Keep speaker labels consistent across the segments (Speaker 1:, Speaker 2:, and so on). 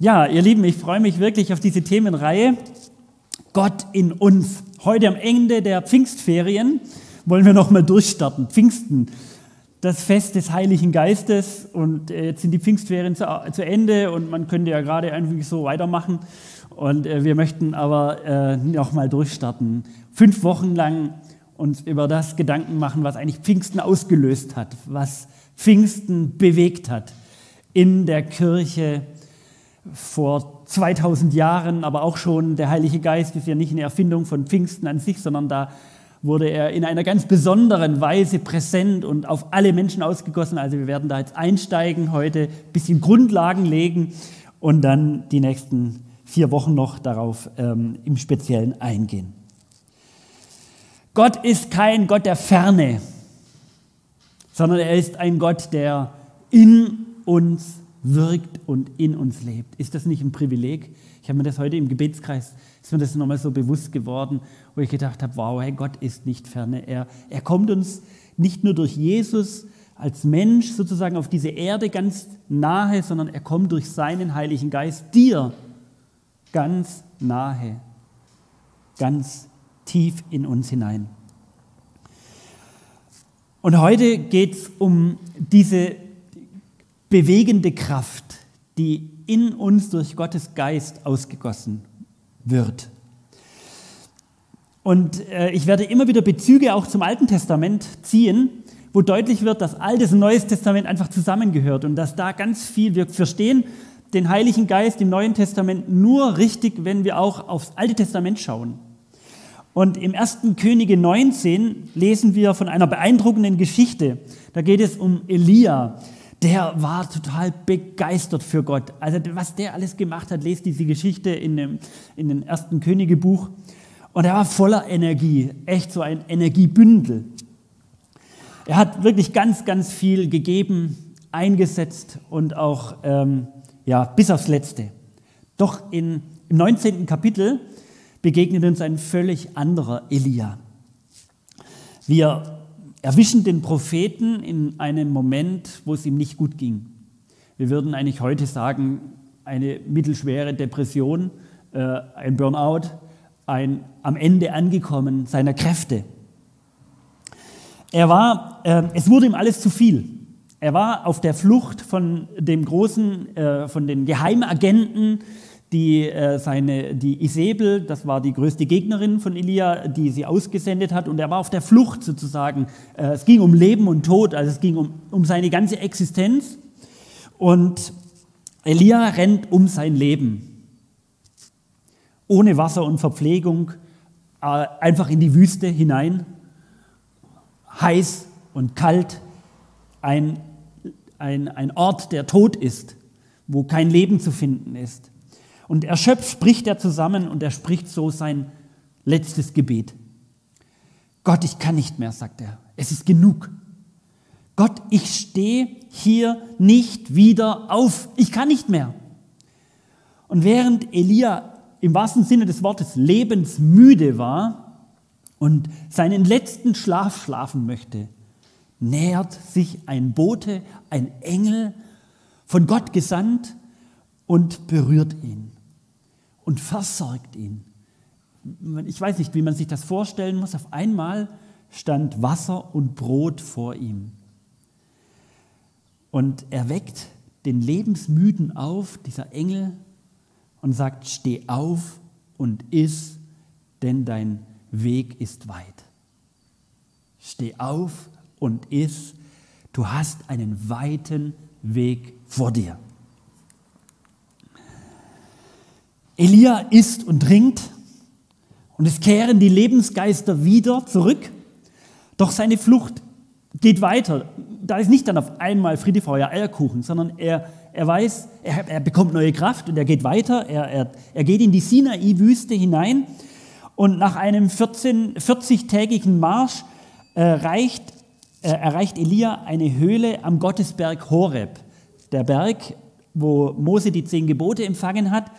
Speaker 1: Ja, ihr Lieben, ich freue mich wirklich auf diese Themenreihe. Gott in uns. Heute am Ende der Pfingstferien wollen wir nochmal durchstarten. Pfingsten, das Fest des Heiligen Geistes. Und äh, jetzt sind die Pfingstferien zu, zu Ende und man könnte ja gerade einfach so weitermachen. Und äh, wir möchten aber äh, nochmal durchstarten. Fünf Wochen lang uns über das Gedanken machen, was eigentlich Pfingsten ausgelöst hat, was Pfingsten bewegt hat in der Kirche vor 2000 Jahren, aber auch schon der Heilige Geist ist ja nicht eine Erfindung von Pfingsten an sich, sondern da wurde er in einer ganz besonderen Weise präsent und auf alle Menschen ausgegossen. Also wir werden da jetzt einsteigen heute, ein bisschen Grundlagen legen und dann die nächsten vier Wochen noch darauf ähm, im Speziellen eingehen. Gott ist kein Gott der Ferne, sondern er ist ein Gott, der in uns wirkt und in uns lebt. Ist das nicht ein Privileg? Ich habe mir das heute im Gebetskreis, ist mir das nochmal so bewusst geworden, wo ich gedacht habe, wow, hey, Gott ist nicht ferne. Er, er kommt uns nicht nur durch Jesus als Mensch sozusagen auf diese Erde ganz nahe, sondern er kommt durch seinen Heiligen Geist dir ganz nahe, ganz tief in uns hinein. Und heute geht es um diese bewegende Kraft, die in uns durch Gottes Geist ausgegossen wird. Und äh, ich werde immer wieder Bezüge auch zum Alten Testament ziehen, wo deutlich wird, dass Altes und Neues Testament einfach zusammengehört und dass da ganz viel, wir verstehen den Heiligen Geist im Neuen Testament nur richtig, wenn wir auch aufs Alte Testament schauen. Und im 1. Könige 19 lesen wir von einer beeindruckenden Geschichte. Da geht es um Elia, der war total begeistert für Gott. Also was der alles gemacht hat, lest diese Geschichte in dem, in dem ersten Königebuch. Und er war voller Energie, echt so ein Energiebündel. Er hat wirklich ganz, ganz viel gegeben, eingesetzt und auch ähm, ja, bis aufs Letzte. Doch in, im 19. Kapitel begegnet uns ein völlig anderer Elia. Wir erwischen den Propheten in einem Moment, wo es ihm nicht gut ging. Wir würden eigentlich heute sagen, eine mittelschwere Depression, äh, ein Burnout, ein am Ende angekommen seiner Kräfte. Er war, äh, es wurde ihm alles zu viel. Er war auf der Flucht von dem großen, äh, von den Geheimagenten, die, äh, seine, die Isabel, das war die größte Gegnerin von Elia, die sie ausgesendet hat, und er war auf der Flucht sozusagen. Äh, es ging um Leben und Tod, also es ging um, um seine ganze Existenz. Und Elia rennt um sein Leben. Ohne Wasser und Verpflegung, äh, einfach in die Wüste hinein. Heiß und kalt, ein, ein, ein Ort, der tot ist, wo kein Leben zu finden ist. Und erschöpft spricht er zusammen und er spricht so sein letztes Gebet. Gott, ich kann nicht mehr, sagt er. Es ist genug. Gott, ich stehe hier nicht wieder auf. Ich kann nicht mehr. Und während Elia im wahrsten Sinne des Wortes lebensmüde war und seinen letzten Schlaf schlafen möchte, nähert sich ein Bote, ein Engel, von Gott gesandt und berührt ihn und versorgt ihn. Ich weiß nicht, wie man sich das vorstellen muss. Auf einmal stand Wasser und Brot vor ihm. Und er weckt den Lebensmüden auf, dieser Engel, und sagt, steh auf und iss, denn dein Weg ist weit. Steh auf und iss, du hast einen weiten Weg vor dir. Elia isst und trinkt und es kehren die Lebensgeister wieder zurück. Doch seine Flucht geht weiter. Da ist nicht dann auf einmal Friede, Feuer, Eierkuchen, sondern er, er weiß, er, er bekommt neue Kraft und er geht weiter. Er, er, er geht in die Sinai-Wüste hinein und nach einem 14, 40-tägigen Marsch äh, reicht, äh, erreicht Elia eine Höhle am Gottesberg Horeb. Der Berg, wo Mose die zehn Gebote empfangen hat.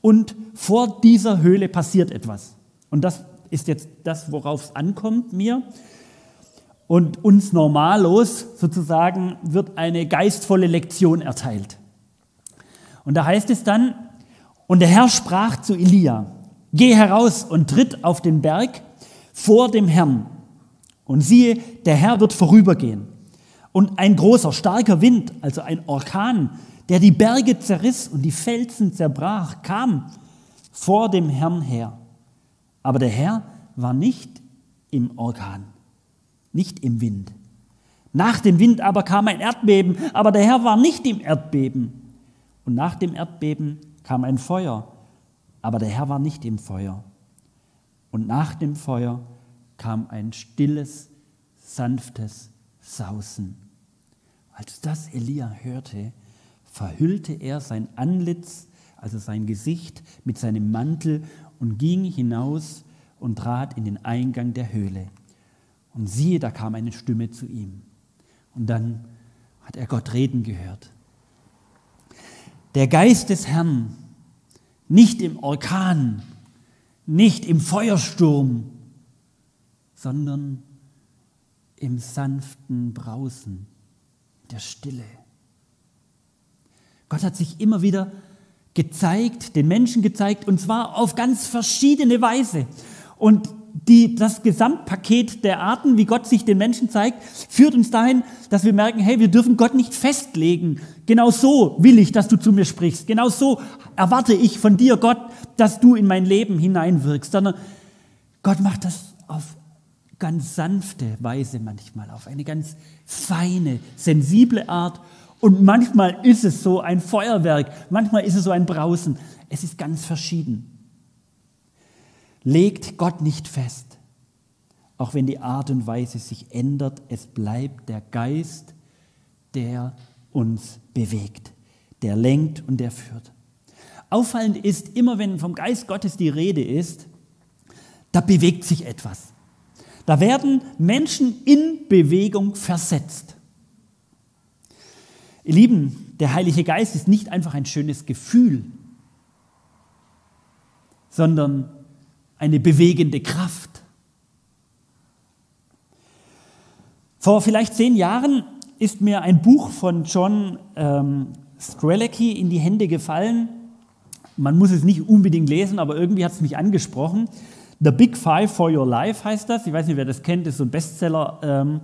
Speaker 1: Und vor dieser Höhle passiert etwas. Und das ist jetzt das, worauf es ankommt mir. Und uns normallos sozusagen wird eine geistvolle Lektion erteilt. Und da heißt es dann, und der Herr sprach zu Elia, geh heraus und tritt auf den Berg vor dem Herrn. Und siehe, der Herr wird vorübergehen. Und ein großer, starker Wind, also ein Orkan, der die Berge zerriss und die Felsen zerbrach, kam vor dem Herrn her. Aber der Herr war nicht im Orkan, nicht im Wind. Nach dem Wind aber kam ein Erdbeben, aber der Herr war nicht im Erdbeben. Und nach dem Erdbeben kam ein Feuer, aber der Herr war nicht im Feuer. Und nach dem Feuer kam ein stilles, sanftes Sausen. Als das Elia hörte, verhüllte er sein Antlitz, also sein Gesicht, mit seinem Mantel und ging hinaus und trat in den Eingang der Höhle. Und siehe, da kam eine Stimme zu ihm. Und dann hat er Gott reden gehört. Der Geist des Herrn, nicht im Orkan, nicht im Feuersturm, sondern im sanften Brausen der Stille. Gott hat sich immer wieder gezeigt, den Menschen gezeigt, und zwar auf ganz verschiedene Weise. Und die, das Gesamtpaket der Arten, wie Gott sich den Menschen zeigt, führt uns dahin, dass wir merken, hey, wir dürfen Gott nicht festlegen. Genau so will ich, dass du zu mir sprichst. Genau so erwarte ich von dir, Gott, dass du in mein Leben hineinwirkst. Sondern Gott macht das auf ganz sanfte Weise manchmal, auf eine ganz feine, sensible Art. Und manchmal ist es so ein Feuerwerk, manchmal ist es so ein Brausen. Es ist ganz verschieden. Legt Gott nicht fest, auch wenn die Art und Weise sich ändert, es bleibt der Geist, der uns bewegt, der lenkt und der führt. Auffallend ist, immer wenn vom Geist Gottes die Rede ist, da bewegt sich etwas. Da werden Menschen in Bewegung versetzt. Ihr Lieben, der Heilige Geist ist nicht einfach ein schönes Gefühl, sondern eine bewegende Kraft. Vor vielleicht zehn Jahren ist mir ein Buch von John ähm, Strelecki in die Hände gefallen. Man muss es nicht unbedingt lesen, aber irgendwie hat es mich angesprochen. The Big Five for Your Life heißt das. Ich weiß nicht, wer das kennt, das ist so ein Bestseller. Ähm,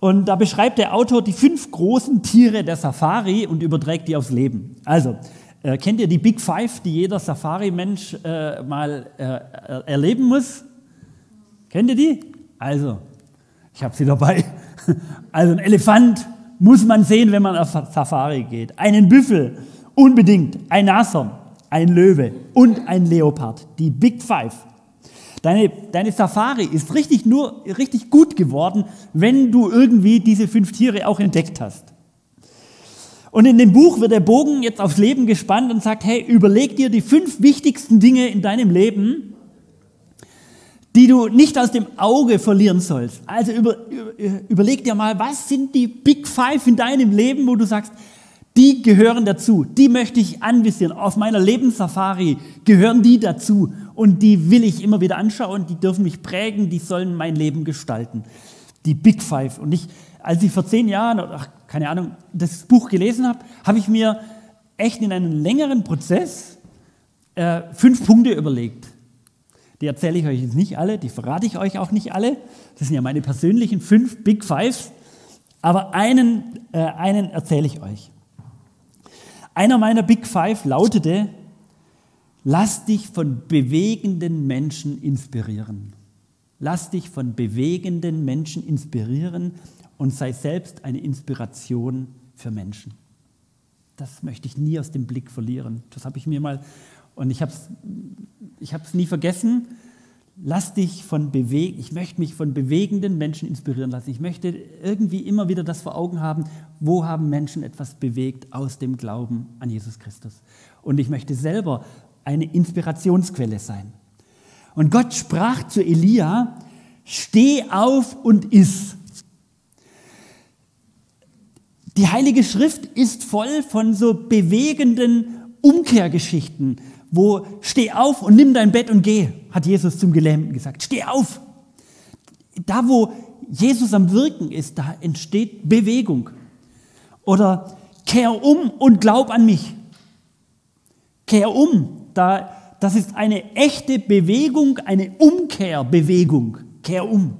Speaker 1: und da beschreibt der Autor die fünf großen Tiere der Safari und überträgt die aufs Leben. Also, äh, kennt ihr die Big Five, die jeder Safari-Mensch äh, mal äh, erleben muss? Kennt ihr die? Also, ich habe sie dabei. Also, ein Elefant muss man sehen, wenn man auf Safari geht. Einen Büffel, unbedingt. Ein Nashorn, ein Löwe und ein Leopard. Die Big Five. Deine, deine Safari ist richtig, nur, richtig gut geworden, wenn du irgendwie diese fünf Tiere auch entdeckt hast. Und in dem Buch wird der Bogen jetzt aufs Leben gespannt und sagt, hey, überleg dir die fünf wichtigsten Dinge in deinem Leben, die du nicht aus dem Auge verlieren sollst. Also über, über, überleg dir mal, was sind die Big Five in deinem Leben, wo du sagst, die gehören dazu, die möchte ich anvisieren. Auf meiner Lebenssafari gehören die dazu und die will ich immer wieder anschauen, die dürfen mich prägen, die sollen mein Leben gestalten. Die Big Five. Und ich, als ich vor zehn Jahren, ach, keine Ahnung, das Buch gelesen habe, habe ich mir echt in einem längeren Prozess äh, fünf Punkte überlegt. Die erzähle ich euch jetzt nicht alle, die verrate ich euch auch nicht alle. Das sind ja meine persönlichen fünf Big Fives. Aber einen, äh, einen erzähle ich euch. Einer meiner Big Five lautete, lass dich von bewegenden Menschen inspirieren. Lass dich von bewegenden Menschen inspirieren und sei selbst eine Inspiration für Menschen. Das möchte ich nie aus dem Blick verlieren. Das habe ich mir mal, und ich habe es ich nie vergessen, lass dich von bewegen, ich möchte mich von bewegenden Menschen inspirieren lassen. Ich möchte irgendwie immer wieder das vor Augen haben, wo haben Menschen etwas bewegt aus dem Glauben an Jesus Christus. Und ich möchte selber eine Inspirationsquelle sein. Und Gott sprach zu Elia, steh auf und iss. Die Heilige Schrift ist voll von so bewegenden Umkehrgeschichten, wo steh auf und nimm dein Bett und geh, hat Jesus zum Gelähmten gesagt. Steh auf. Da, wo Jesus am Wirken ist, da entsteht Bewegung. Oder kehr um und glaub an mich. kehr um. Da, das ist eine echte Bewegung, eine Umkehrbewegung. Kehr um.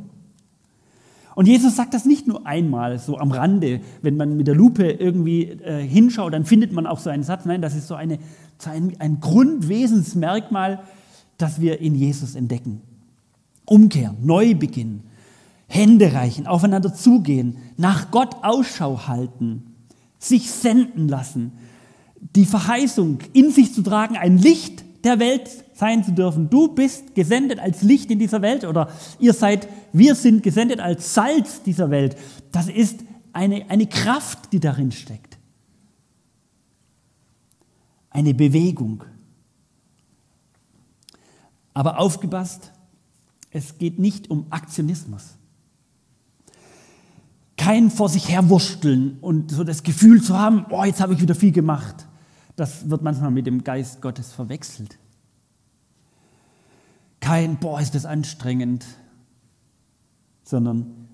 Speaker 1: Und Jesus sagt das nicht nur einmal so am Rande, wenn man mit der Lupe irgendwie äh, hinschaut, dann findet man auch so einen Satz. Nein, das ist so, eine, ein, ein Grundwesensmerkmal, das wir in Jesus entdecken. Umkehr, Neubeginn, Hände reichen, aufeinander zugehen, nach Gott Ausschau halten, sich senden lassen, die Verheißung in sich zu tragen, ein Licht der Welt sein zu dürfen. Du bist gesendet als Licht in dieser Welt oder ihr seid, wir sind gesendet als Salz dieser Welt. Das ist eine, eine Kraft, die darin steckt. Eine Bewegung. Aber aufgepasst, es geht nicht um Aktionismus kein vor sich herwursteln und so das Gefühl zu haben, oh, jetzt habe ich wieder viel gemacht. Das wird manchmal mit dem Geist Gottes verwechselt. Kein, boah, ist das anstrengend, sondern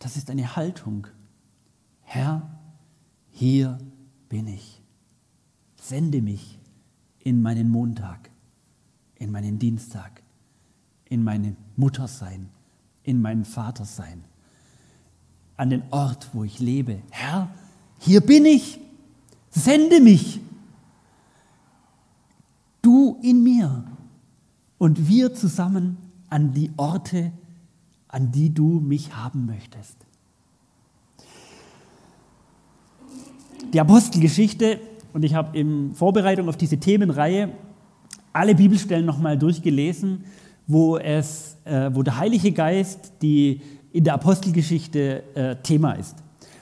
Speaker 1: das ist eine Haltung. Herr, hier bin ich. Sende mich in meinen Montag, in meinen Dienstag, in meine Muttersein, in mein Vatersein an den Ort, wo ich lebe. Herr, hier bin ich, sende mich. Du in mir und wir zusammen an die Orte, an die du mich haben möchtest. Die Apostelgeschichte, und ich habe in Vorbereitung auf diese Themenreihe alle Bibelstellen nochmal durchgelesen, wo, es, äh, wo der Heilige Geist die in der Apostelgeschichte äh, Thema ist.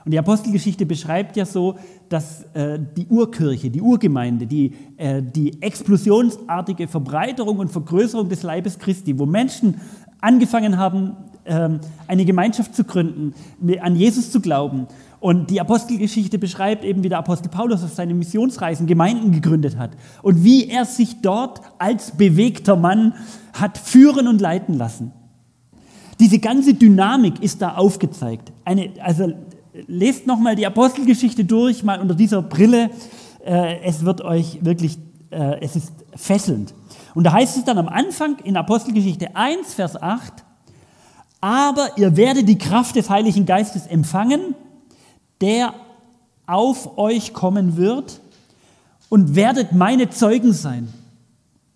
Speaker 1: Und die Apostelgeschichte beschreibt ja so, dass äh, die Urkirche, die Urgemeinde, die, äh, die explosionsartige Verbreiterung und Vergrößerung des Leibes Christi, wo Menschen angefangen haben, ähm, eine Gemeinschaft zu gründen, an Jesus zu glauben. Und die Apostelgeschichte beschreibt eben, wie der Apostel Paulus auf seinen Missionsreisen Gemeinden gegründet hat und wie er sich dort als bewegter Mann hat führen und leiten lassen. Diese ganze Dynamik ist da aufgezeigt. Eine, also lest nochmal die Apostelgeschichte durch, mal unter dieser Brille. Äh, es wird euch wirklich, äh, es ist fesselnd. Und da heißt es dann am Anfang in Apostelgeschichte 1, Vers 8, aber ihr werdet die Kraft des Heiligen Geistes empfangen, der auf euch kommen wird und werdet meine Zeugen sein.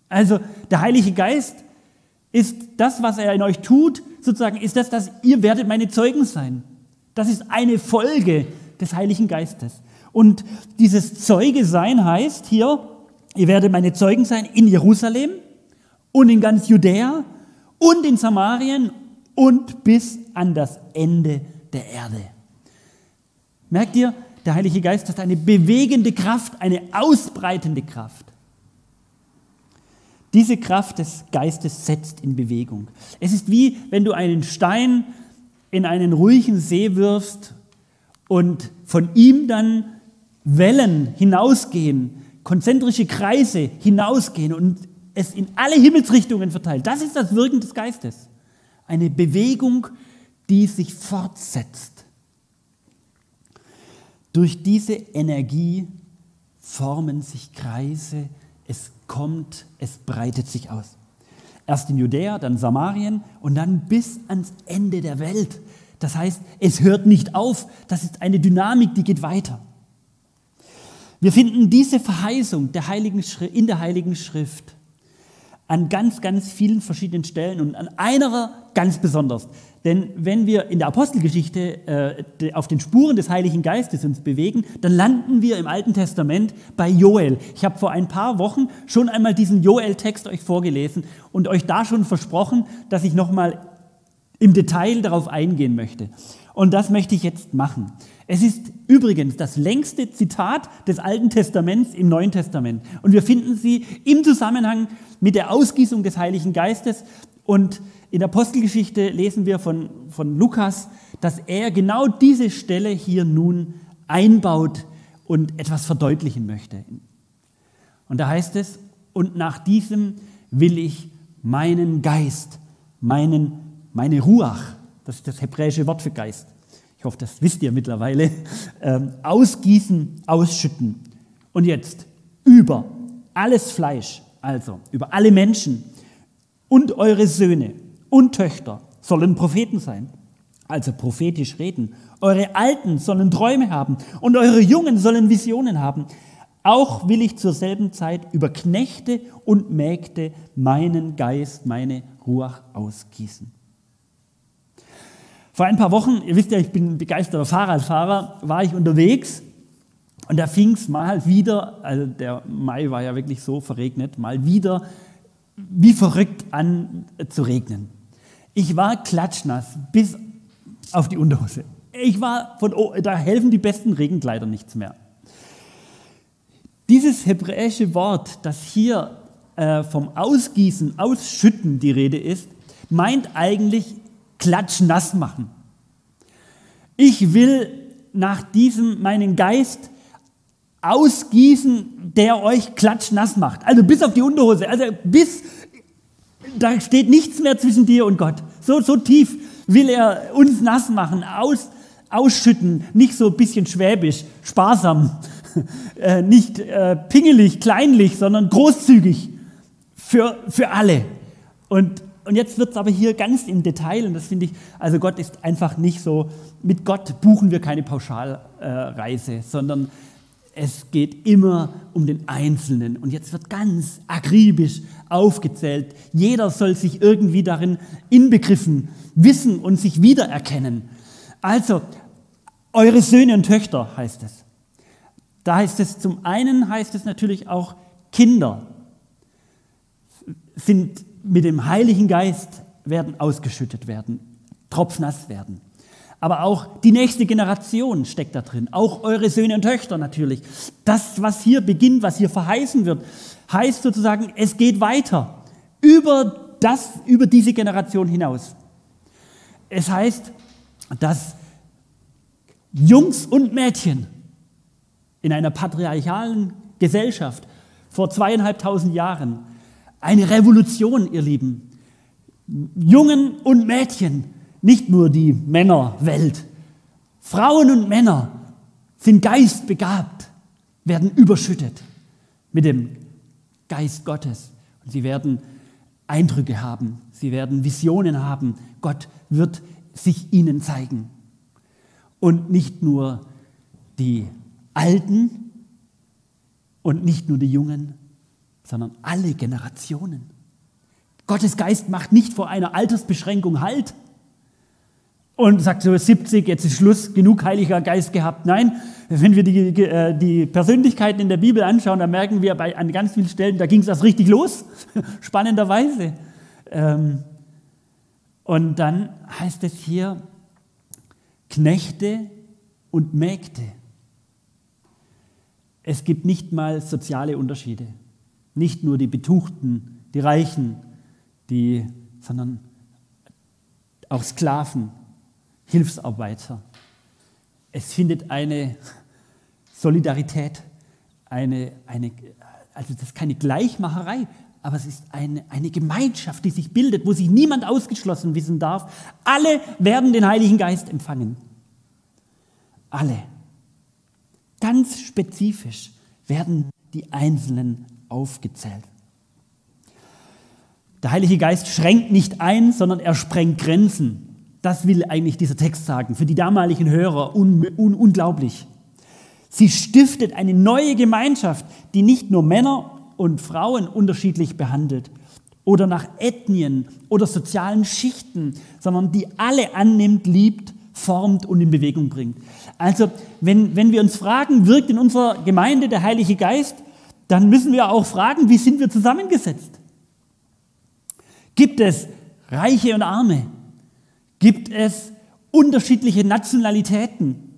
Speaker 1: Also der Heilige Geist ist das, was er in euch tut, sozusagen ist das, dass ihr werdet meine Zeugen sein. Das ist eine Folge des Heiligen Geistes. Und dieses Zeuge sein heißt hier, ihr werdet meine Zeugen sein in Jerusalem und in ganz Judäa und in Samarien und bis an das Ende der Erde. Merkt ihr, der Heilige Geist hat eine bewegende Kraft, eine ausbreitende Kraft. Diese Kraft des Geistes setzt in Bewegung. Es ist wie wenn du einen Stein in einen ruhigen See wirfst und von ihm dann Wellen hinausgehen, konzentrische Kreise hinausgehen und es in alle Himmelsrichtungen verteilt. Das ist das Wirken des Geistes. Eine Bewegung, die sich fortsetzt. Durch diese Energie formen sich Kreise, es kommt, es breitet sich aus. Erst in Judäa, dann Samarien und dann bis ans Ende der Welt. Das heißt, es hört nicht auf. Das ist eine Dynamik, die geht weiter. Wir finden diese Verheißung der Heiligen in der Heiligen Schrift an ganz, ganz vielen verschiedenen Stellen und an einer ganz besonders. Denn wenn wir in der Apostelgeschichte äh, auf den Spuren des Heiligen Geistes uns bewegen, dann landen wir im Alten Testament bei Joel. Ich habe vor ein paar Wochen schon einmal diesen Joel-Text euch vorgelesen und euch da schon versprochen, dass ich nochmal im Detail darauf eingehen möchte. Und das möchte ich jetzt machen. Es ist übrigens das längste Zitat des Alten Testaments im Neuen Testament. Und wir finden sie im Zusammenhang mit der Ausgießung des Heiligen Geistes. Und in der Apostelgeschichte lesen wir von, von Lukas, dass er genau diese Stelle hier nun einbaut und etwas verdeutlichen möchte. Und da heißt es, und nach diesem will ich meinen Geist, meinen, meine Ruach, das ist das hebräische Wort für Geist, ich hoffe, das wisst ihr mittlerweile, ähm, ausgießen, ausschütten. Und jetzt über alles Fleisch, also über alle Menschen und eure Söhne und Töchter sollen Propheten sein, also prophetisch reden. Eure Alten sollen Träume haben und eure Jungen sollen Visionen haben. Auch will ich zur selben Zeit über Knechte und Mägde meinen Geist, meine Ruach ausgießen. Vor ein paar Wochen, ihr wisst ja, ich bin begeisterter Fahrradfahrer, war ich unterwegs und da fing es mal wieder, also der Mai war ja wirklich so verregnet, mal wieder wie verrückt an zu regnen. Ich war klatschnass bis auf die Unterhose. Ich war von, da helfen die besten Regenkleider nichts mehr. Dieses hebräische Wort, das hier äh, vom Ausgießen, Ausschütten die Rede ist, meint eigentlich klatschnass machen. Ich will nach diesem meinen Geist ausgießen, der euch klatschnass macht. Also bis auf die Unterhose, also bis, da steht nichts mehr zwischen dir und Gott. So, so tief will er uns nass machen, aus, ausschütten, nicht so ein bisschen schwäbisch, sparsam, äh, nicht äh, pingelig, kleinlich, sondern großzügig für, für alle. Und, und jetzt wird es aber hier ganz im Detail, und das finde ich, also Gott ist einfach nicht so, mit Gott buchen wir keine Pauschalreise, äh, sondern es geht immer um den Einzelnen. Und jetzt wird ganz akribisch aufgezählt. Jeder soll sich irgendwie darin inbegriffen wissen und sich wiedererkennen. Also, eure Söhne und Töchter heißt es. Da heißt es zum einen, heißt es natürlich auch Kinder sind mit dem Heiligen Geist werden ausgeschüttet werden, tropfnass werden. Aber auch die nächste Generation steckt da drin, auch eure Söhne und Töchter natürlich. Das, was hier beginnt, was hier verheißen wird, heißt sozusagen, es geht weiter über das, über diese Generation hinaus. Es heißt, dass Jungs und Mädchen in einer patriarchalen Gesellschaft vor zweieinhalbtausend Jahren eine Revolution, ihr Lieben. Jungen und Mädchen, nicht nur die Männerwelt. Frauen und Männer sind geistbegabt, werden überschüttet mit dem Geist Gottes. Und sie werden Eindrücke haben, sie werden Visionen haben. Gott wird sich ihnen zeigen. Und nicht nur die Alten und nicht nur die Jungen, sondern alle Generationen. Gottes Geist macht nicht vor einer Altersbeschränkung Halt und sagt so 70, jetzt ist Schluss, genug Heiliger Geist gehabt. Nein, wenn wir die, äh, die Persönlichkeiten in der Bibel anschauen, dann merken wir bei, an ganz vielen Stellen, da ging es erst richtig los, spannenderweise. Ähm, und dann heißt es hier Knechte und Mägde. Es gibt nicht mal soziale Unterschiede. Nicht nur die Betuchten, die Reichen, die, sondern auch Sklaven, Hilfsarbeiter. Es findet eine Solidarität, eine, eine, also das ist keine Gleichmacherei, aber es ist eine, eine Gemeinschaft, die sich bildet, wo sich niemand ausgeschlossen wissen darf. Alle werden den Heiligen Geist empfangen. Alle. Ganz spezifisch werden die Einzelnen aufgezählt. Der Heilige Geist schränkt nicht ein, sondern er sprengt Grenzen. Das will eigentlich dieser Text sagen. Für die damaligen Hörer un un unglaublich. Sie stiftet eine neue Gemeinschaft, die nicht nur Männer und Frauen unterschiedlich behandelt oder nach Ethnien oder sozialen Schichten, sondern die alle annimmt, liebt, formt und in Bewegung bringt. Also, wenn, wenn wir uns fragen, wirkt in unserer Gemeinde der Heilige Geist, dann müssen wir auch fragen, wie sind wir zusammengesetzt? Gibt es Reiche und Arme? Gibt es unterschiedliche Nationalitäten?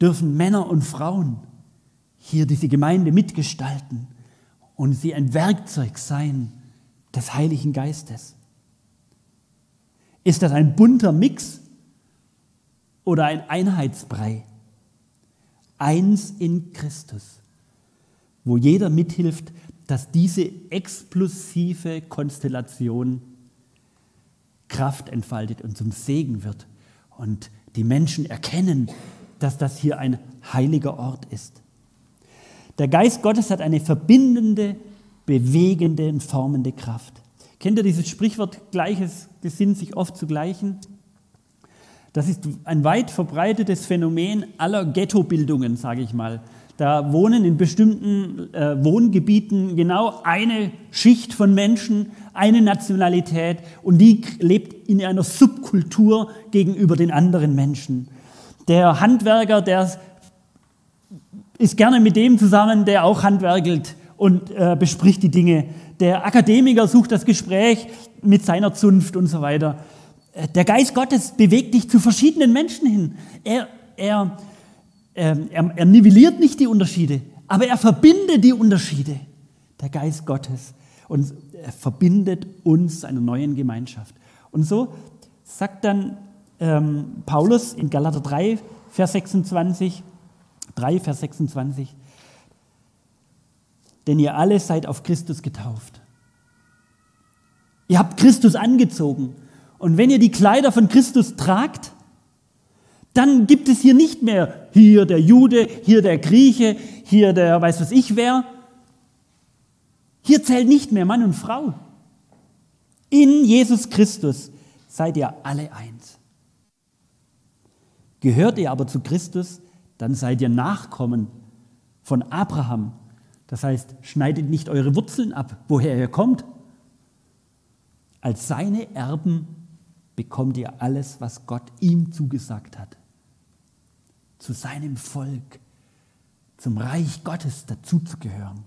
Speaker 1: Dürfen Männer und Frauen hier diese Gemeinde mitgestalten und sie ein Werkzeug sein des Heiligen Geistes? Ist das ein bunter Mix oder ein Einheitsbrei? Eins in Christus, wo jeder mithilft, dass diese explosive Konstellation Kraft entfaltet und zum Segen wird und die Menschen erkennen, dass das hier ein heiliger Ort ist. Der Geist Gottes hat eine verbindende, bewegende und formende Kraft. Kennt ihr dieses Sprichwort, Gleiches gesinnt sich oft zu gleichen? Das ist ein weit verbreitetes Phänomen aller Ghettobildungen, sage ich mal. Da wohnen in bestimmten äh, Wohngebieten genau eine Schicht von Menschen, eine Nationalität und die lebt in einer Subkultur gegenüber den anderen Menschen. Der Handwerker, der ist gerne mit dem zusammen, der auch handwerkelt und äh, bespricht die Dinge. Der Akademiker sucht das Gespräch mit seiner Zunft und so weiter. Äh, der Geist Gottes bewegt dich zu verschiedenen Menschen hin. Er, er ähm, er, er nivelliert nicht die Unterschiede, aber er verbindet die Unterschiede. Der Geist Gottes. Und er verbindet uns einer neuen Gemeinschaft. Und so sagt dann ähm, Paulus in Galater 3, Vers 26, 3, Vers 26, denn ihr alle seid auf Christus getauft. Ihr habt Christus angezogen. Und wenn ihr die Kleider von Christus tragt, dann gibt es hier nicht mehr hier der Jude, hier der Grieche, hier der weiß was ich wer. Hier zählt nicht mehr Mann und Frau. In Jesus Christus seid ihr alle eins. Gehört ihr aber zu Christus, dann seid ihr Nachkommen von Abraham. Das heißt, schneidet nicht eure Wurzeln ab, woher ihr kommt. Als seine Erben bekommt ihr alles, was Gott ihm zugesagt hat zu seinem Volk, zum Reich Gottes dazuzugehören.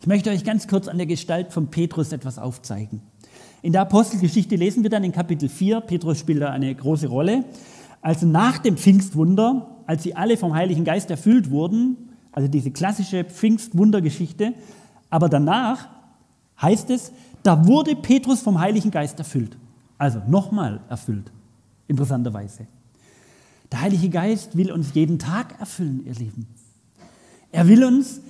Speaker 1: Ich möchte euch ganz kurz an der Gestalt von Petrus etwas aufzeigen. In der Apostelgeschichte lesen wir dann in Kapitel 4, Petrus spielt da eine große Rolle, also nach dem Pfingstwunder, als sie alle vom Heiligen Geist erfüllt wurden, also diese klassische Pfingstwundergeschichte, aber danach heißt es, da wurde Petrus vom Heiligen Geist erfüllt. Also nochmal erfüllt, interessanterweise. Der Heilige Geist will uns jeden Tag erfüllen, ihr Lieben. Er will uns,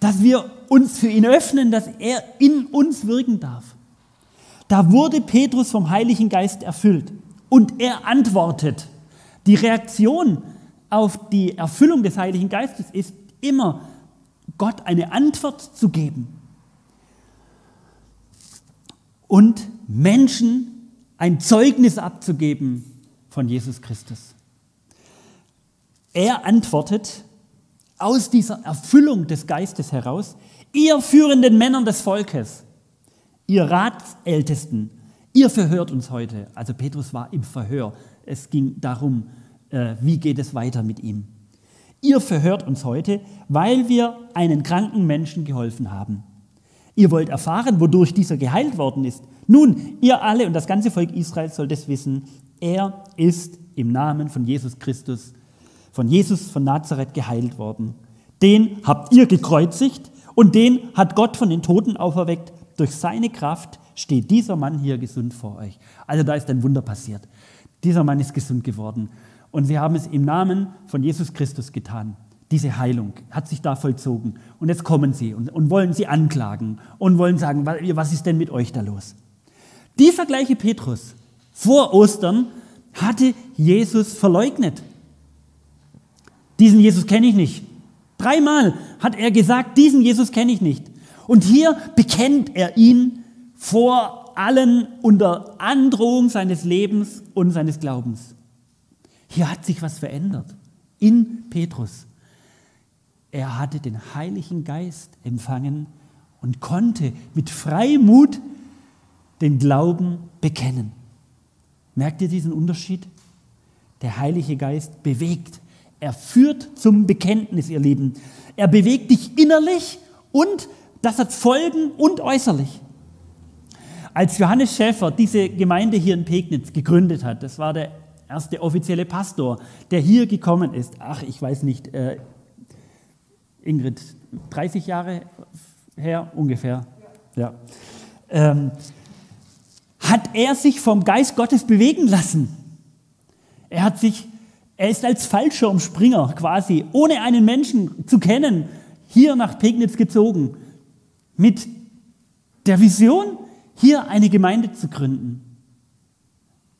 Speaker 1: dass wir uns für ihn öffnen, dass er in uns wirken darf. Da wurde Petrus vom Heiligen Geist erfüllt und er antwortet. Die Reaktion auf die Erfüllung des Heiligen Geistes ist immer, Gott eine Antwort zu geben und Menschen ein Zeugnis abzugeben von Jesus Christus. Er antwortet aus dieser Erfüllung des Geistes heraus, ihr führenden Männern des Volkes, ihr Ratsältesten, ihr verhört uns heute. Also Petrus war im Verhör. Es ging darum, äh, wie geht es weiter mit ihm. Ihr verhört uns heute, weil wir einen kranken Menschen geholfen haben. Ihr wollt erfahren, wodurch dieser geheilt worden ist. Nun, ihr alle und das ganze Volk Israel sollt es wissen, er ist im Namen von Jesus Christus von Jesus von Nazareth geheilt worden. Den habt ihr gekreuzigt und den hat Gott von den Toten auferweckt. Durch seine Kraft steht dieser Mann hier gesund vor euch. Also da ist ein Wunder passiert. Dieser Mann ist gesund geworden. Und sie haben es im Namen von Jesus Christus getan. Diese Heilung hat sich da vollzogen. Und jetzt kommen sie und, und wollen sie anklagen und wollen sagen, was ist denn mit euch da los? Dieser gleiche Petrus vor Ostern hatte Jesus verleugnet. Diesen Jesus kenne ich nicht. Dreimal hat er gesagt, diesen Jesus kenne ich nicht. Und hier bekennt er ihn vor allen unter Androhung seines Lebens und seines Glaubens. Hier hat sich was verändert in Petrus. Er hatte den Heiligen Geist empfangen und konnte mit Freimut den Glauben bekennen. Merkt ihr diesen Unterschied? Der Heilige Geist bewegt er führt zum Bekenntnis, ihr Lieben. Er bewegt dich innerlich und das hat Folgen und äußerlich. Als Johannes Schäfer diese Gemeinde hier in Pegnitz gegründet hat, das war der erste offizielle Pastor, der hier gekommen ist, ach, ich weiß nicht, äh, Ingrid, 30 Jahre her ungefähr, ja, ähm, hat er sich vom Geist Gottes bewegen lassen. Er hat sich er ist als Fallschirmspringer quasi, ohne einen Menschen zu kennen, hier nach Pegnitz gezogen, mit der Vision, hier eine Gemeinde zu gründen,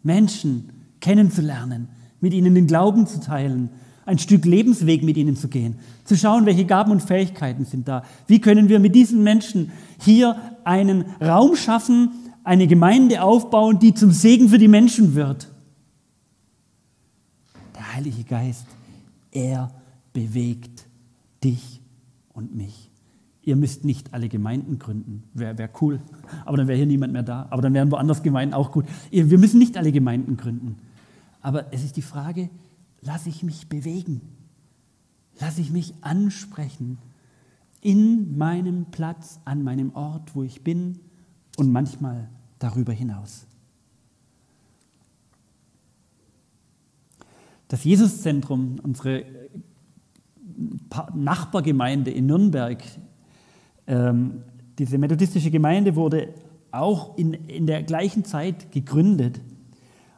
Speaker 1: Menschen kennenzulernen, mit ihnen den Glauben zu teilen, ein Stück Lebensweg mit ihnen zu gehen, zu schauen, welche Gaben und Fähigkeiten sind da. Wie können wir mit diesen Menschen hier einen Raum schaffen, eine Gemeinde aufbauen, die zum Segen für die Menschen wird. Der Heilige Geist, er bewegt dich und mich. Ihr müsst nicht alle Gemeinden gründen. Wäre wär cool. Aber dann wäre hier niemand mehr da. Aber dann wären woanders Gemeinden auch gut. Wir müssen nicht alle Gemeinden gründen. Aber es ist die Frage, lasse ich mich bewegen? Lasse ich mich ansprechen in meinem Platz, an meinem Ort, wo ich bin und manchmal darüber hinaus? Das Jesuszentrum, unsere Nachbargemeinde in Nürnberg, ähm, diese methodistische Gemeinde wurde auch in, in der gleichen Zeit gegründet.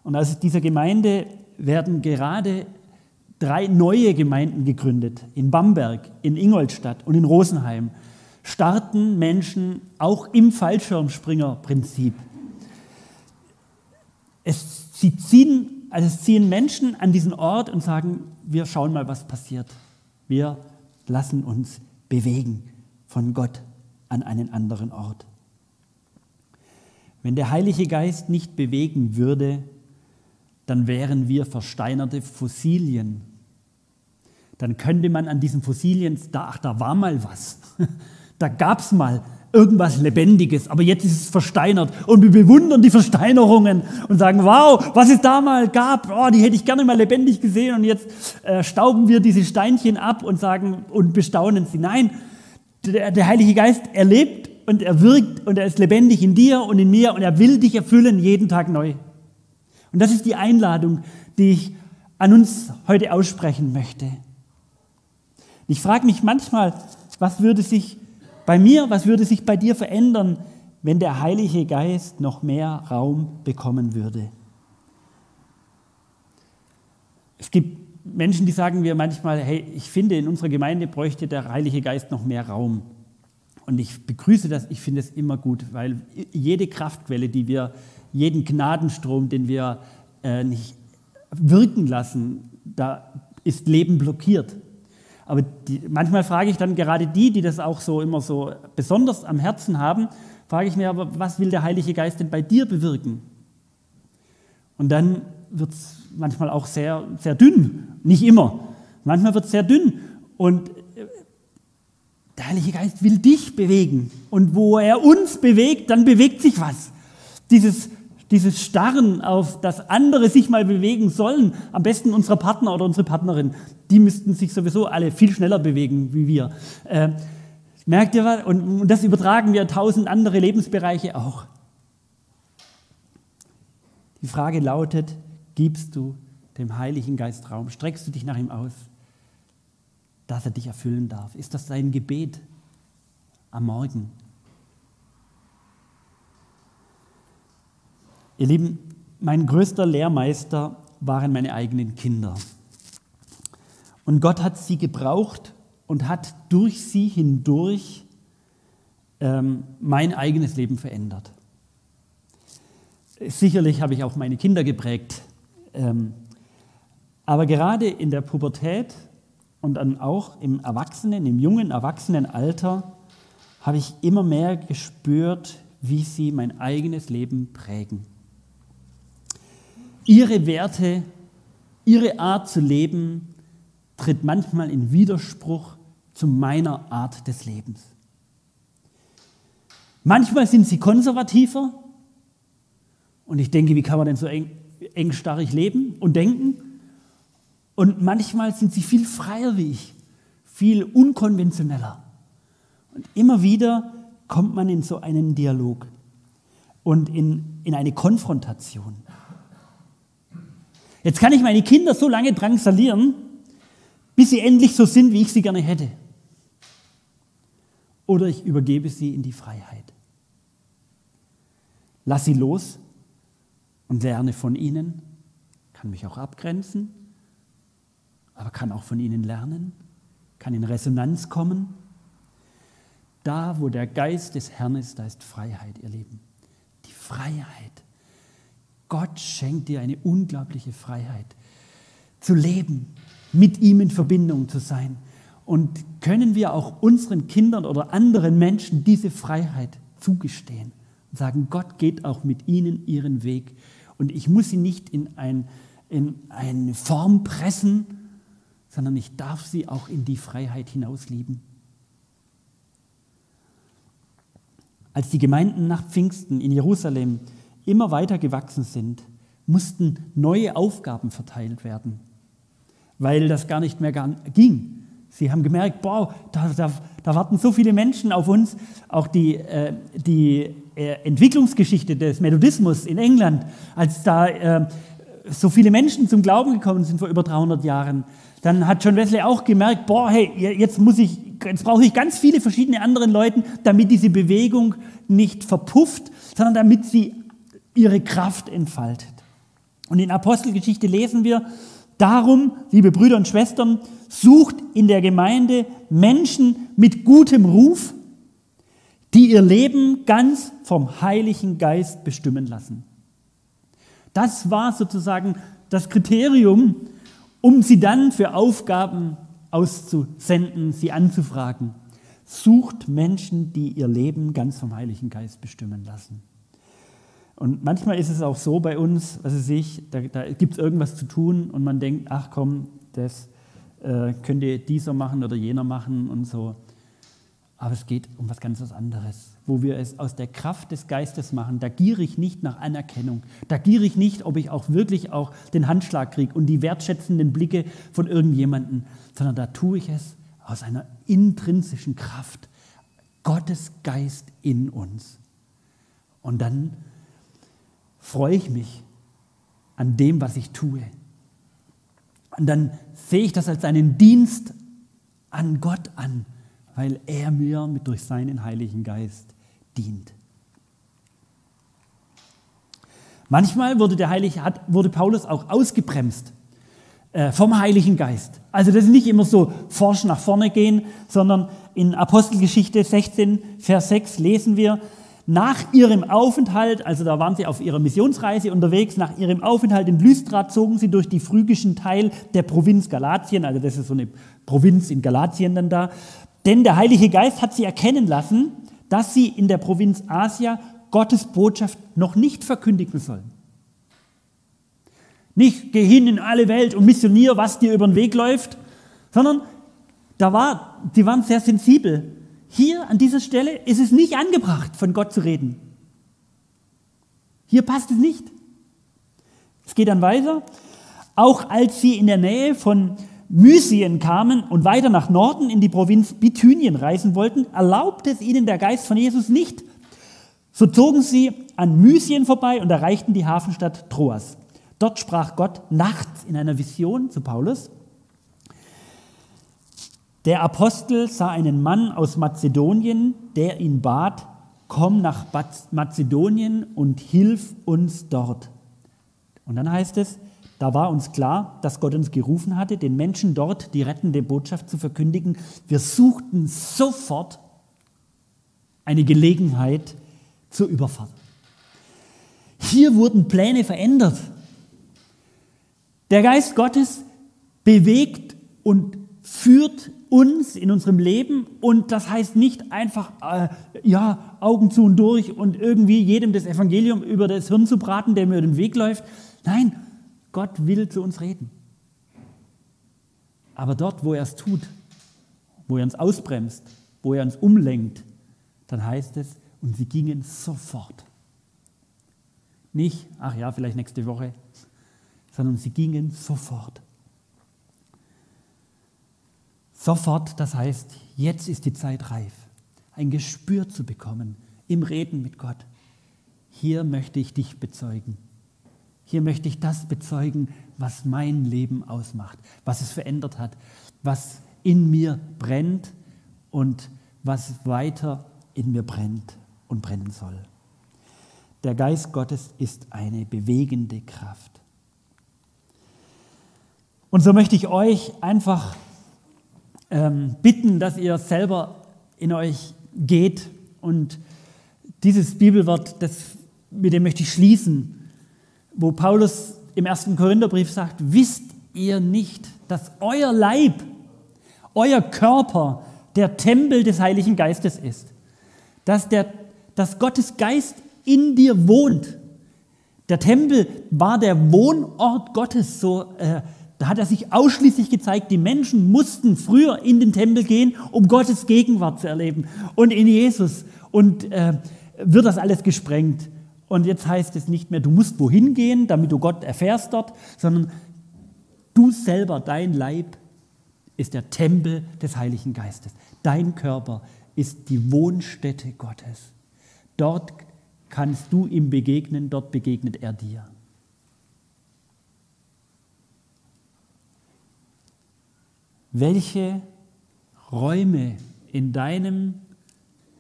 Speaker 1: Und aus dieser Gemeinde werden gerade drei neue Gemeinden gegründet. In Bamberg, in Ingolstadt und in Rosenheim starten Menschen auch im Fallschirmspringerprinzip. Es, sie ziehen, also es ziehen Menschen an diesen Ort und sagen, wir schauen mal, was passiert. Wir lassen uns bewegen von Gott an einen anderen Ort. Wenn der Heilige Geist nicht bewegen würde, dann wären wir versteinerte Fossilien. Dann könnte man an diesen Fossilien, da, ach, da war mal was. Da gab es mal irgendwas Lebendiges, aber jetzt ist es versteinert. Und wir bewundern die Versteinerungen und sagen, wow, was es da mal gab, oh, die hätte ich gerne mal lebendig gesehen. Und jetzt äh, stauben wir diese Steinchen ab und sagen und bestaunen sie. Nein, der, der Heilige Geist erlebt und er wirkt und er ist lebendig in dir und in mir und er will dich erfüllen jeden Tag neu. Und das ist die Einladung, die ich an uns heute aussprechen möchte. Ich frage mich manchmal, was würde sich bei mir, was würde sich bei dir verändern, wenn der Heilige Geist noch mehr Raum bekommen würde? Es gibt Menschen, die sagen mir manchmal, hey, ich finde, in unserer Gemeinde bräuchte der Heilige Geist noch mehr Raum. Und ich begrüße das, ich finde es immer gut, weil jede Kraftquelle, die wir jeden Gnadenstrom, den wir äh, nicht wirken lassen, da ist Leben blockiert. Aber die, manchmal frage ich dann gerade die, die das auch so immer so besonders am Herzen haben, frage ich mir aber, was will der Heilige Geist denn bei dir bewirken? Und dann wird es manchmal auch sehr, sehr dünn. Nicht immer. Manchmal wird es sehr dünn. Und äh, der Heilige Geist will dich bewegen. Und wo er uns bewegt, dann bewegt sich was. Dieses dieses Starren auf, dass andere sich mal bewegen sollen, am besten unsere Partner oder unsere Partnerin, die müssten sich sowieso alle viel schneller bewegen wie wir. Äh, merkt ihr was? Und, und das übertragen wir tausend andere Lebensbereiche auch. Die Frage lautet, gibst du dem Heiligen Geist Raum? Streckst du dich nach ihm aus, dass er dich erfüllen darf? Ist das dein Gebet am Morgen? Ihr Lieben, mein größter Lehrmeister waren meine eigenen Kinder. Und Gott hat sie gebraucht und hat durch sie hindurch ähm, mein eigenes Leben verändert. Sicherlich habe ich auch meine Kinder geprägt. Ähm, aber gerade in der Pubertät und dann auch im Erwachsenen, im jungen Erwachsenenalter habe ich immer mehr gespürt, wie sie mein eigenes Leben prägen ihre Werte, ihre Art zu leben tritt manchmal in Widerspruch zu meiner Art des Lebens. Manchmal sind sie konservativer und ich denke, wie kann man denn so eng, engstarrig leben und denken? Und manchmal sind sie viel freier wie ich, viel unkonventioneller. Und immer wieder kommt man in so einen Dialog und in, in eine Konfrontation. Jetzt kann ich meine Kinder so lange drangsalieren, bis sie endlich so sind, wie ich sie gerne hätte. Oder ich übergebe sie in die Freiheit. Lass sie los und lerne von ihnen, kann mich auch abgrenzen, aber kann auch von ihnen lernen, kann in Resonanz kommen. Da, wo der Geist des Herrn ist, da ist Freiheit, ihr Lieben. Die Freiheit. Gott schenkt dir eine unglaubliche Freiheit zu leben, mit ihm in Verbindung zu sein. Und können wir auch unseren Kindern oder anderen Menschen diese Freiheit zugestehen und sagen, Gott geht auch mit ihnen ihren Weg. Und ich muss sie nicht in, ein, in eine Form pressen, sondern ich darf sie auch in die Freiheit hinauslieben. Als die Gemeinden nach Pfingsten in Jerusalem immer weiter gewachsen sind, mussten neue Aufgaben verteilt werden, weil das gar nicht mehr ging. Sie haben gemerkt, boah, da, da, da warten so viele Menschen auf uns. Auch die, äh, die äh, Entwicklungsgeschichte des Methodismus in England, als da äh, so viele Menschen zum Glauben gekommen sind vor über 300 Jahren, dann hat John Wesley auch gemerkt, boah, hey, jetzt muss ich, jetzt brauche ich ganz viele verschiedene andere Leute, damit diese Bewegung nicht verpufft, sondern damit sie ihre Kraft entfaltet. Und in Apostelgeschichte lesen wir, darum, liebe Brüder und Schwestern, sucht in der Gemeinde Menschen mit gutem Ruf, die ihr Leben ganz vom Heiligen Geist bestimmen lassen. Das war sozusagen das Kriterium, um sie dann für Aufgaben auszusenden, sie anzufragen. Sucht Menschen, die ihr Leben ganz vom Heiligen Geist bestimmen lassen. Und manchmal ist es auch so bei uns, was weiß ich, da, da gibt es irgendwas zu tun und man denkt, ach komm, das äh, könnte dieser machen oder jener machen und so. Aber es geht um was ganz anderes, wo wir es aus der Kraft des Geistes machen. Da giere ich nicht nach Anerkennung. Da giere ich nicht, ob ich auch wirklich auch den Handschlag kriege und die wertschätzenden Blicke von irgendjemandem, sondern da tue ich es aus einer intrinsischen Kraft. Gottes Geist in uns. Und dann freue ich mich an dem, was ich tue. Und dann sehe ich das als einen Dienst an Gott an, weil er mir mit durch seinen Heiligen Geist dient. Manchmal wurde, der Heilige, wurde Paulus auch ausgebremst äh, vom Heiligen Geist. Also das ist nicht immer so forsch nach vorne gehen, sondern in Apostelgeschichte 16, Vers 6 lesen wir, nach ihrem Aufenthalt, also da waren sie auf ihrer Missionsreise unterwegs, nach ihrem Aufenthalt in Lystra zogen sie durch die phrygischen Teil der Provinz Galatien, also das ist so eine Provinz in Galatien dann da, denn der Heilige Geist hat sie erkennen lassen, dass sie in der Provinz Asia Gottes Botschaft noch nicht verkündigen sollen. Nicht geh hin in alle Welt und missionier, was dir über den Weg läuft, sondern da war, die waren sehr sensibel hier an dieser Stelle ist es nicht angebracht, von Gott zu reden. Hier passt es nicht. Es geht dann weiter. Auch als sie in der Nähe von Mysien kamen und weiter nach Norden in die Provinz Bithynien reisen wollten, erlaubte es ihnen der Geist von Jesus nicht. So zogen sie an Mysien vorbei und erreichten die Hafenstadt Troas. Dort sprach Gott nachts in einer Vision zu Paulus, der Apostel sah einen Mann aus Mazedonien, der ihn bat, komm nach Mazedonien und hilf uns dort. Und dann heißt es, da war uns klar, dass Gott uns gerufen hatte, den Menschen dort die rettende Botschaft zu verkündigen. Wir suchten sofort eine Gelegenheit zur Überfahrt. Hier wurden Pläne verändert. Der Geist Gottes bewegt und führt uns in unserem Leben und das heißt nicht einfach, äh, ja, Augen zu und durch und irgendwie jedem das Evangelium über das Hirn zu braten, der mir den Weg läuft. Nein, Gott will zu uns reden. Aber dort, wo er es tut, wo er uns ausbremst, wo er uns umlenkt, dann heißt es, und sie gingen sofort. Nicht, ach ja, vielleicht nächste Woche, sondern sie gingen sofort. Sofort, das heißt, jetzt ist die Zeit reif, ein Gespür zu bekommen im Reden mit Gott. Hier möchte ich dich bezeugen. Hier möchte ich das bezeugen, was mein Leben ausmacht, was es verändert hat, was in mir brennt und was weiter in mir brennt und brennen soll. Der Geist Gottes ist eine bewegende Kraft. Und so möchte ich euch einfach ähm, bitten, dass ihr selber in euch geht. Und dieses Bibelwort, das, mit dem möchte ich schließen, wo Paulus im ersten Korintherbrief sagt, wisst ihr nicht, dass euer Leib, euer Körper der Tempel des Heiligen Geistes ist? Dass, der, dass Gottes Geist in dir wohnt. Der Tempel war der Wohnort Gottes, so äh, da hat er sich ausschließlich gezeigt, die Menschen mussten früher in den Tempel gehen, um Gottes Gegenwart zu erleben. Und in Jesus. Und äh, wird das alles gesprengt. Und jetzt heißt es nicht mehr, du musst wohin gehen, damit du Gott erfährst dort, sondern du selber, dein Leib ist der Tempel des Heiligen Geistes. Dein Körper ist die Wohnstätte Gottes. Dort kannst du ihm begegnen, dort begegnet er dir. Welche Räume in deinem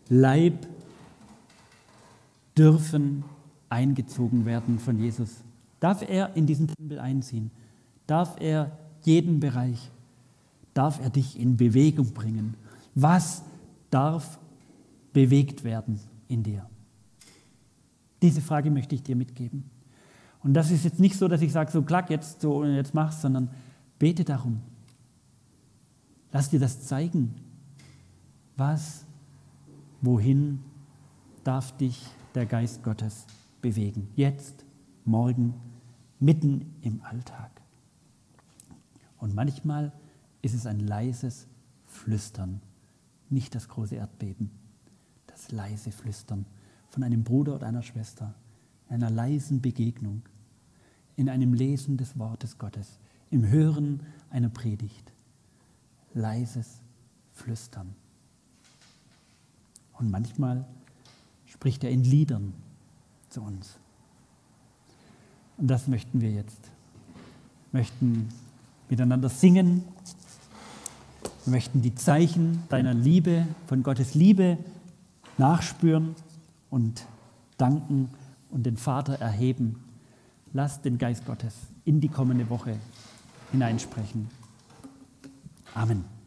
Speaker 1: Leib dürfen eingezogen werden von Jesus? Darf er in diesen Tempel einziehen? Darf er jeden Bereich? Darf er dich in Bewegung bringen? Was darf bewegt werden in dir? Diese Frage möchte ich dir mitgeben. Und das ist jetzt nicht so, dass ich sage, so klack, jetzt so jetzt mach's, sondern bete darum. Lass dir das zeigen. Was, wohin darf dich der Geist Gottes bewegen? Jetzt, morgen, mitten im Alltag. Und manchmal ist es ein leises Flüstern, nicht das große Erdbeben, das leise Flüstern von einem Bruder oder einer Schwester, einer leisen Begegnung, in einem Lesen des Wortes Gottes, im Hören einer Predigt leises Flüstern. Und manchmal spricht er in Liedern zu uns. Und das möchten wir jetzt. Wir möchten miteinander singen. Wir möchten die Zeichen deiner Liebe, von Gottes Liebe nachspüren und danken und den Vater erheben. Lass den Geist Gottes in die kommende Woche hineinsprechen. Amen.